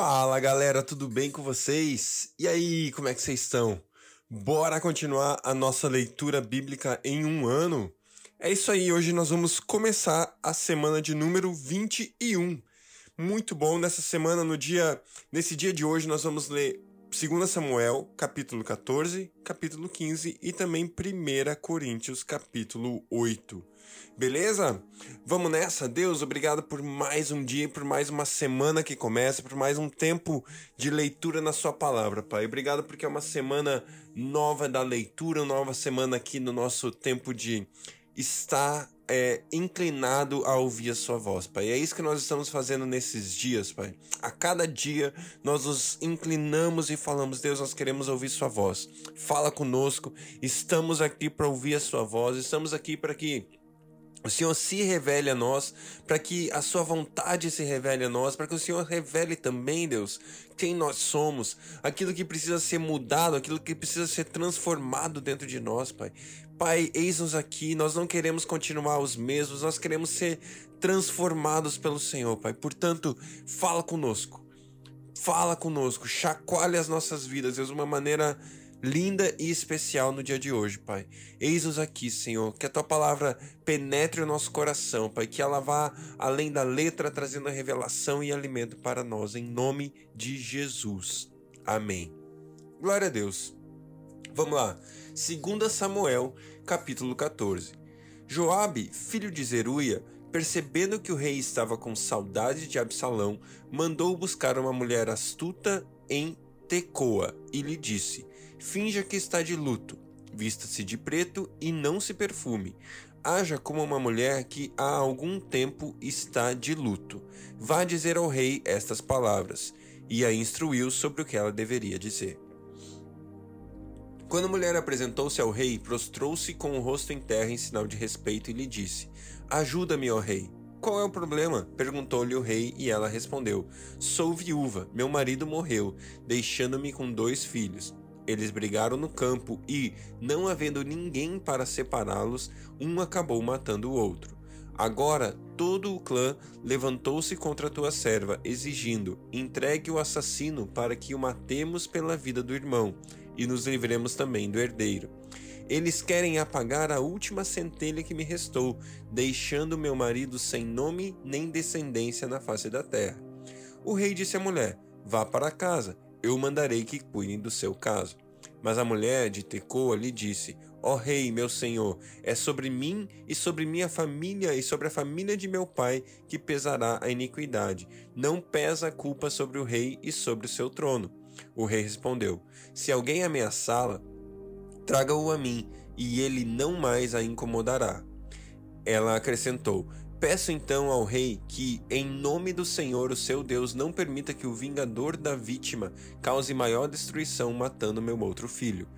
Fala galera, tudo bem com vocês? E aí, como é que vocês estão? Bora continuar a nossa leitura bíblica em um ano? É isso aí, hoje nós vamos começar a semana de número 21. Muito bom, nessa semana, no dia, nesse dia de hoje, nós vamos ler 2 Samuel, capítulo 14, capítulo 15 e também 1 Coríntios, capítulo 8. Beleza? Vamos nessa? Deus, obrigado por mais um dia, por mais uma semana que começa, por mais um tempo de leitura na Sua palavra, Pai. Obrigado porque é uma semana nova da leitura, nova semana aqui no nosso tempo de estar é, inclinado a ouvir a sua voz, Pai. É isso que nós estamos fazendo nesses dias, Pai. A cada dia nós nos inclinamos e falamos, Deus, nós queremos ouvir sua voz. Fala conosco. Estamos aqui para ouvir a sua voz. Estamos aqui para que o Senhor se revele a nós, para que a sua vontade se revele a nós, para que o Senhor revele também, Deus, quem nós somos, aquilo que precisa ser mudado, aquilo que precisa ser transformado dentro de nós, Pai. Pai, eis-nos aqui, nós não queremos continuar os mesmos, nós queremos ser transformados pelo Senhor, Pai. Portanto, fala conosco. Fala conosco, chacoalhe as nossas vidas, Deus, de uma maneira linda e especial no dia de hoje, Pai. Eis-nos aqui, Senhor, que a tua palavra penetre o nosso coração, Pai, que ela vá além da letra, trazendo revelação e alimento para nós, em nome de Jesus. Amém. Glória a Deus. Vamos lá. 2 Samuel, capítulo 14. Joabe, filho de Zeruia, percebendo que o rei estava com saudade de Absalão, mandou buscar uma mulher astuta em Tecoa e lhe disse: Finja que está de luto, vista-se de preto e não se perfume. Haja como uma mulher que há algum tempo está de luto. Vá dizer ao rei estas palavras, e a instruiu sobre o que ela deveria dizer. Quando a mulher apresentou-se ao rei, prostrou-se com o rosto em terra em sinal de respeito e lhe disse: Ajuda-me, ó rei. Qual é o problema? perguntou-lhe o rei e ela respondeu: Sou viúva, meu marido morreu, deixando-me com dois filhos. Eles brigaram no campo e, não havendo ninguém para separá-los, um acabou matando o outro. Agora todo o clã levantou-se contra tua serva, exigindo: entregue o assassino para que o matemos pela vida do irmão e nos livremos também do herdeiro. Eles querem apagar a última centelha que me restou, deixando meu marido sem nome nem descendência na face da terra. O rei disse à mulher: Vá para casa eu mandarei que cuidem do seu caso. Mas a mulher de Tecoa lhe disse: Ó oh, rei, meu senhor, é sobre mim e sobre minha família e sobre a família de meu pai que pesará a iniquidade. Não pesa a culpa sobre o rei e sobre o seu trono. O rei respondeu: Se alguém ameaçá-la, traga-o a mim, e ele não mais a incomodará. Ela acrescentou: Peço então ao rei que, em nome do Senhor, o seu Deus, não permita que o vingador da vítima cause maior destruição matando meu outro filho.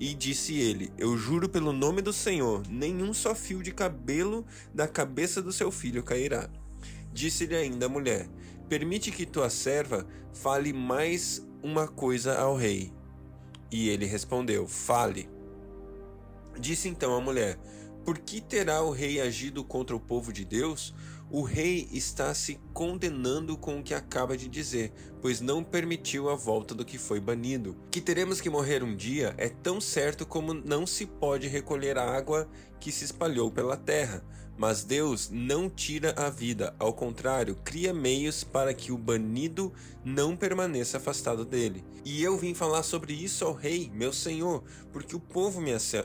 E disse ele: Eu juro pelo nome do Senhor, nenhum só fio de cabelo da cabeça do seu filho cairá. Disse-lhe ainda a mulher: Permite que tua serva fale mais uma coisa ao rei. E ele respondeu: Fale. Disse então a mulher: por que terá o rei agido contra o povo de Deus? O rei está se condenando com o que acaba de dizer, pois não permitiu a volta do que foi banido. Que teremos que morrer um dia é tão certo como não se pode recolher a água que se espalhou pela terra. Mas Deus não tira a vida, ao contrário, cria meios para que o banido não permaneça afastado dele. E eu vim falar sobre isso ao rei, meu senhor, porque o povo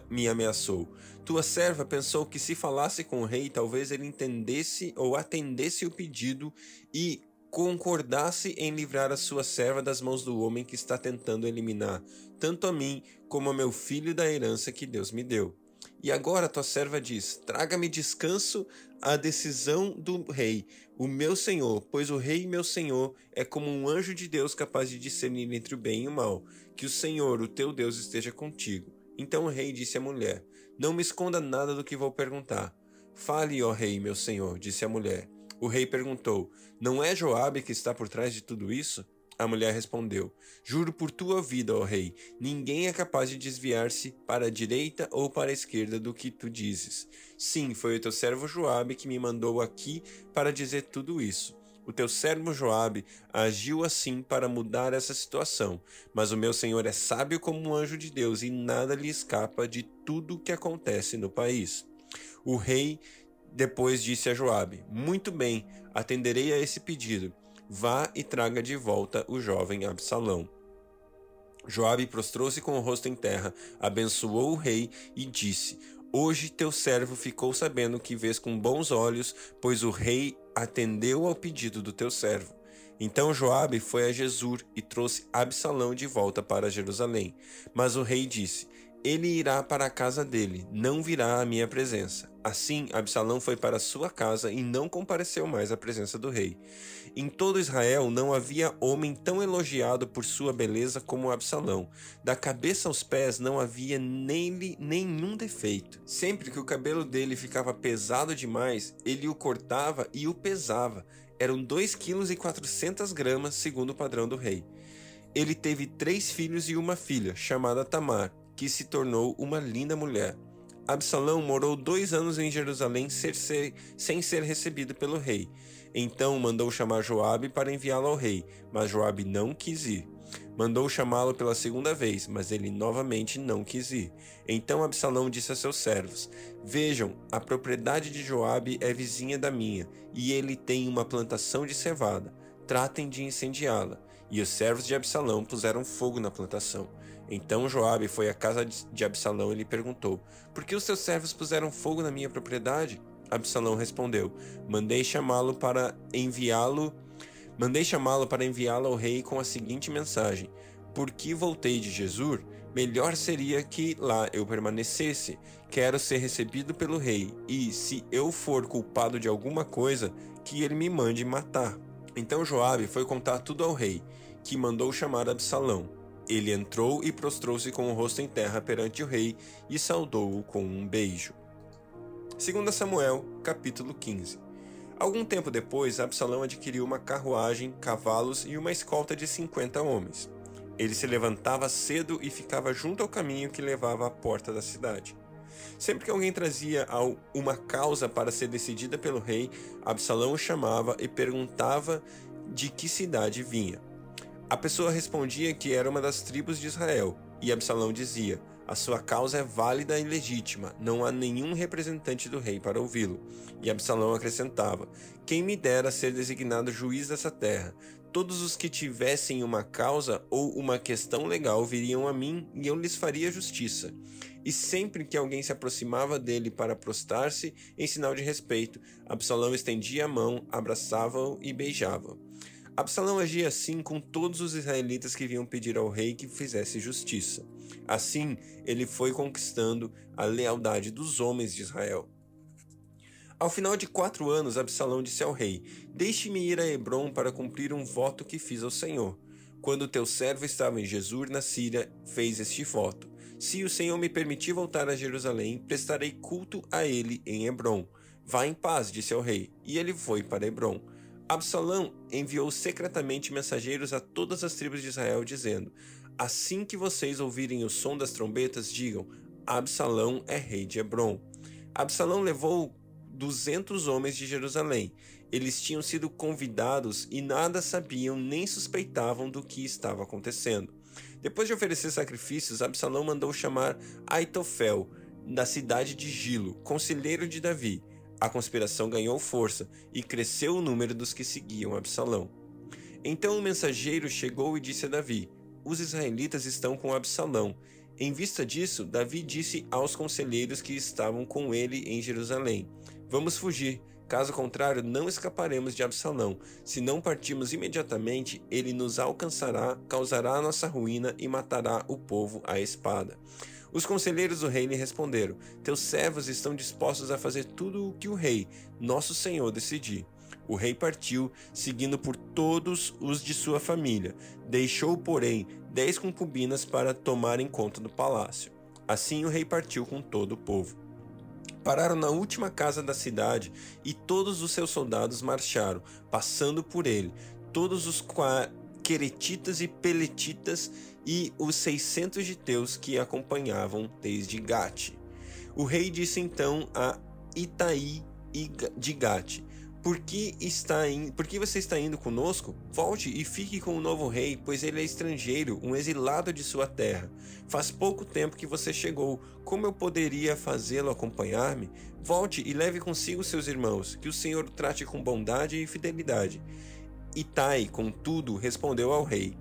me ameaçou. Tua serva pensou que se falasse com o rei, talvez ele entendesse ou atendesse o pedido e concordasse em livrar a sua serva das mãos do homem que está tentando eliminar tanto a mim como a meu filho da herança que Deus me deu. E agora tua serva diz: Traga-me descanso à decisão do rei, o meu senhor, pois o rei, meu senhor, é como um anjo de Deus capaz de discernir entre o bem e o mal. Que o Senhor, o teu Deus, esteja contigo. Então o rei disse à mulher: Não me esconda nada do que vou perguntar. Fale, ó rei, meu senhor, disse a mulher. O rei perguntou: Não é Joabe que está por trás de tudo isso? A mulher respondeu: Juro por tua vida, ó rei, ninguém é capaz de desviar-se para a direita ou para a esquerda do que tu dizes. Sim, foi o teu servo Joabe que me mandou aqui para dizer tudo isso. O teu servo Joabe agiu assim para mudar essa situação, mas o meu senhor é sábio como um anjo de Deus e nada lhe escapa de tudo o que acontece no país. O rei depois disse a Joabe: Muito bem, atenderei a esse pedido. Vá e traga de volta o jovem Absalão. Joabe prostrou-se com o rosto em terra, abençoou o rei e disse: Hoje teu servo ficou sabendo que vês com bons olhos, pois o rei atendeu ao pedido do teu servo. Então Joabe foi a Jesur e trouxe Absalão de volta para Jerusalém. Mas o rei disse: ele irá para a casa dele, não virá à minha presença. Assim, Absalão foi para sua casa e não compareceu mais à presença do rei. Em todo Israel não havia homem tão elogiado por sua beleza como Absalão. Da cabeça aos pés não havia nele nenhum defeito. Sempre que o cabelo dele ficava pesado demais, ele o cortava e o pesava. Eram 2 kg 400 gramas, segundo o padrão do rei. Ele teve três filhos e uma filha, chamada Tamar que se tornou uma linda mulher. Absalão morou dois anos em Jerusalém sem ser recebido pelo rei. Então mandou chamar Joabe para enviá-lo ao rei, mas Joabe não quis ir. Mandou chamá-lo pela segunda vez, mas ele novamente não quis ir. Então Absalão disse a seus servos: Vejam, a propriedade de Joabe é vizinha da minha, e ele tem uma plantação de cevada. Tratem de incendiá-la. E os servos de Absalão puseram fogo na plantação. Então Joabe foi à casa de Absalão e lhe perguntou: Por que os seus servos puseram fogo na minha propriedade? Absalão respondeu: Mandei chamá-lo para enviá-lo, mandei chamá-lo para enviá-lo ao rei com a seguinte mensagem: Por que voltei de Jesus? Melhor seria que lá eu permanecesse. Quero ser recebido pelo rei, e se eu for culpado de alguma coisa, que ele me mande matar. Então Joabe foi contar tudo ao rei, que mandou chamar Absalão. Ele entrou e prostrou-se com o rosto em terra perante o rei e saudou-o com um beijo. 2 Samuel, capítulo 15. Algum tempo depois, Absalão adquiriu uma carruagem, cavalos e uma escolta de 50 homens. Ele se levantava cedo e ficava junto ao caminho que levava à porta da cidade. Sempre que alguém trazia uma causa para ser decidida pelo rei, Absalão o chamava e perguntava de que cidade vinha. A pessoa respondia que era uma das tribos de Israel, e Absalão dizia: A sua causa é válida e legítima, não há nenhum representante do rei para ouvi-lo. E Absalão acrescentava: Quem me dera ser designado juiz dessa terra? Todos os que tivessem uma causa ou uma questão legal viriam a mim e eu lhes faria justiça. E sempre que alguém se aproximava dele para prostrar-se em sinal de respeito, Absalão estendia a mão, abraçava-o e beijava-o. Absalão agia assim com todos os israelitas que vinham pedir ao rei que fizesse justiça. Assim, ele foi conquistando a lealdade dos homens de Israel. Ao final de quatro anos, Absalão disse ao rei: Deixe-me ir a Hebron para cumprir um voto que fiz ao Senhor. Quando teu servo estava em Jesur, na Síria, fez este voto: Se o Senhor me permitir voltar a Jerusalém, prestarei culto a ele em Hebron. Vá em paz, disse ao rei. E ele foi para Hebron. Absalão enviou secretamente mensageiros a todas as tribos de Israel, dizendo: Assim que vocês ouvirem o som das trombetas, digam: Absalão é rei de Hebron. Absalão levou duzentos homens de Jerusalém. Eles tinham sido convidados e nada sabiam nem suspeitavam do que estava acontecendo. Depois de oferecer sacrifícios, Absalão mandou chamar Aitofel, da cidade de Gilo, conselheiro de Davi. A conspiração ganhou força e cresceu o número dos que seguiam Absalão. Então o mensageiro chegou e disse a Davi: Os israelitas estão com Absalão. Em vista disso, Davi disse aos conselheiros que estavam com ele em Jerusalém: Vamos fugir. Caso contrário, não escaparemos de Absalão. Se não partirmos imediatamente, ele nos alcançará, causará nossa ruína e matará o povo à espada. Os conselheiros do rei lhe responderam: Teus servos estão dispostos a fazer tudo o que o rei, nosso senhor, decidir. O rei partiu, seguindo por todos os de sua família. Deixou, porém, dez concubinas para tomarem conta do palácio. Assim o rei partiu com todo o povo. Pararam na última casa da cidade e todos os seus soldados marcharam, passando por ele. Todos os queretitas e peletitas e os seiscentos giteus que acompanhavam desde Gate. O rei disse então a Itaí de Gate: por que, está. Por que você está indo conosco? Volte e fique com o novo rei, pois ele é estrangeiro, um exilado de sua terra. Faz pouco tempo que você chegou. Como eu poderia fazê-lo acompanhar-me? Volte e leve consigo seus irmãos, que o Senhor o trate com bondade e fidelidade. Itai, contudo, respondeu ao rei: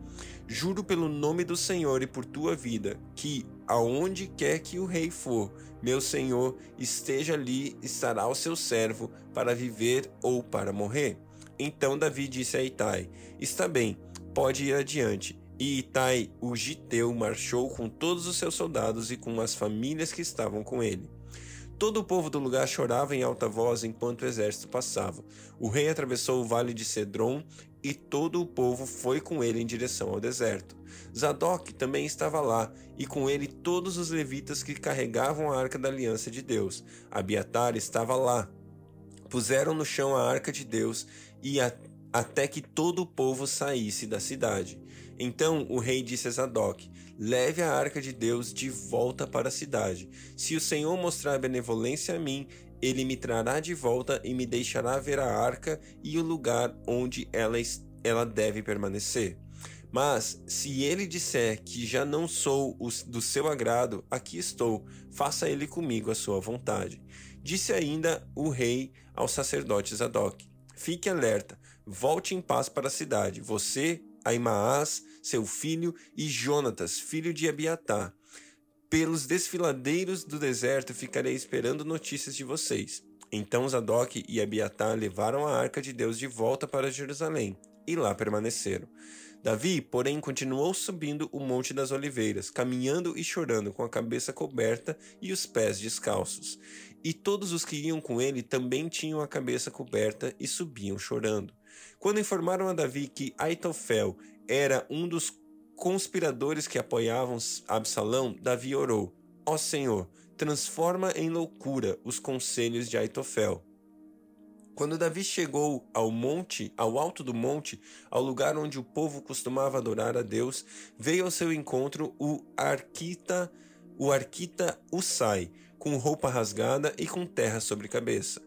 Juro pelo nome do Senhor e por tua vida, que, aonde quer que o rei for, meu senhor esteja ali, estará o seu servo para viver ou para morrer. Então Davi disse a Itai: Está bem, pode ir adiante. E Itai, o giteu, marchou com todos os seus soldados e com as famílias que estavam com ele. Todo o povo do lugar chorava em alta voz enquanto o exército passava. O rei atravessou o vale de Cedron e todo o povo foi com ele em direção ao deserto. Zadok também estava lá, e com ele todos os levitas que carregavam a arca da aliança de Deus. Abiatar estava lá. Puseram no chão a arca de Deus e a, até que todo o povo saísse da cidade. Então o rei disse a Zadok: Leve a arca de Deus de volta para a cidade. Se o Senhor mostrar benevolência a mim, ele me trará de volta e me deixará ver a arca e o lugar onde ela, ela deve permanecer. Mas, se ele disser que já não sou do seu agrado, aqui estou, faça ele comigo a sua vontade. Disse ainda o rei ao sacerdote Zadok: Fique alerta, volte em paz para a cidade, você, Aimaas, seu filho, e Jonatas, filho de Abiatar. Pelos desfiladeiros do deserto ficarei esperando notícias de vocês. Então Zadok e Abiatar levaram a arca de Deus de volta para Jerusalém e lá permaneceram. Davi, porém, continuou subindo o Monte das Oliveiras, caminhando e chorando com a cabeça coberta e os pés descalços. E todos os que iam com ele também tinham a cabeça coberta e subiam chorando. Quando informaram a Davi que Aitofel era um dos conspiradores que apoiavam Absalão, Davi orou: Ó Senhor, transforma em loucura os conselhos de Aitofel. Quando Davi chegou ao monte, ao alto do monte, ao lugar onde o povo costumava adorar a Deus, veio ao seu encontro o arquita, o arquita Usai, com roupa rasgada e com terra sobre a cabeça.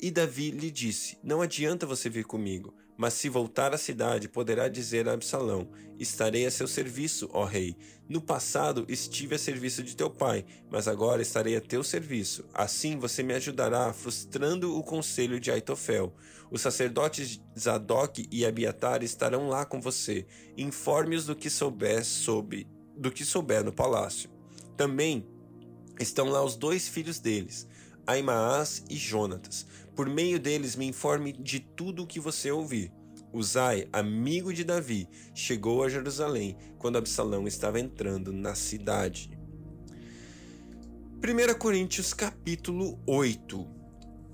E Davi lhe disse: Não adianta você vir comigo, mas se voltar à cidade, poderá dizer a Absalão: Estarei a seu serviço, ó rei. No passado estive a serviço de teu pai, mas agora estarei a teu serviço. Assim você me ajudará, frustrando o conselho de Aitofel. Os sacerdotes Zadok e Abiatar estarão lá com você. Informe-os do que souber sob, do que souber no palácio. Também estão lá os dois filhos deles, Aimaas e Jonatas por meio deles, me informe de tudo o que você ouvir. Uzai, amigo de Davi, chegou a Jerusalém quando Absalão estava entrando na cidade. 1 Coríntios capítulo 8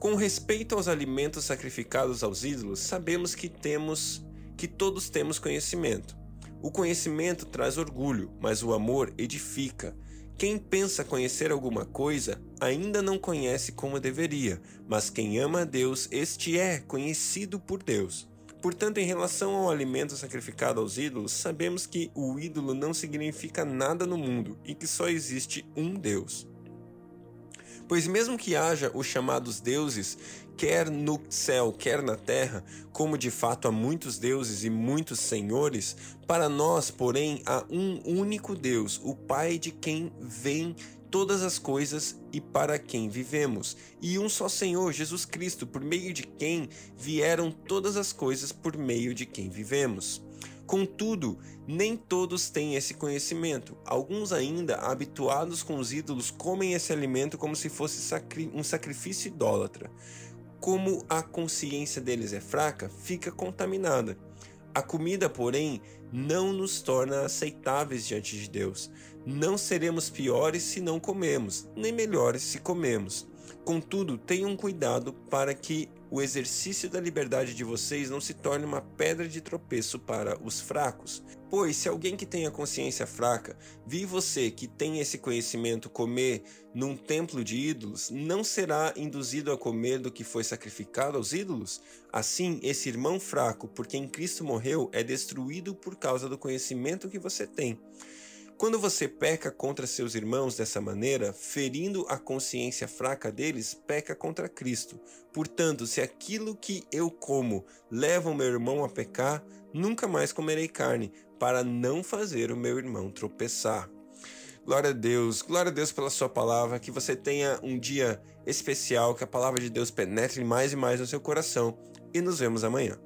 Com respeito aos alimentos sacrificados aos ídolos, sabemos que temos que todos temos conhecimento. O conhecimento traz orgulho, mas o amor edifica. Quem pensa conhecer alguma coisa ainda não conhece como deveria, mas quem ama a Deus, este é conhecido por Deus. Portanto, em relação ao alimento sacrificado aos ídolos, sabemos que o ídolo não significa nada no mundo e que só existe um Deus. Pois, mesmo que haja os chamados deuses, quer no céu, quer na terra, como de fato há muitos deuses e muitos senhores, para nós, porém, há um único Deus, o Pai de quem vem todas as coisas e para quem vivemos, e um só Senhor, Jesus Cristo, por meio de quem vieram todas as coisas, por meio de quem vivemos. Contudo, nem todos têm esse conhecimento. Alguns ainda, habituados com os ídolos, comem esse alimento como se fosse sacri um sacrifício idólatra. Como a consciência deles é fraca, fica contaminada. A comida, porém, não nos torna aceitáveis diante de Deus. Não seremos piores se não comemos, nem melhores se comemos. Contudo, tenham cuidado para que o exercício da liberdade de vocês não se torne uma pedra de tropeço para os fracos. Pois, se alguém que tem a consciência fraca vir você que tem esse conhecimento comer num templo de ídolos, não será induzido a comer do que foi sacrificado aos ídolos? Assim, esse irmão fraco, por quem Cristo morreu, é destruído por causa do conhecimento que você tem. Quando você peca contra seus irmãos dessa maneira, ferindo a consciência fraca deles, peca contra Cristo. Portanto, se aquilo que eu como leva o meu irmão a pecar, nunca mais comerei carne, para não fazer o meu irmão tropeçar. Glória a Deus, glória a Deus pela Sua palavra, que você tenha um dia especial, que a palavra de Deus penetre mais e mais no seu coração e nos vemos amanhã.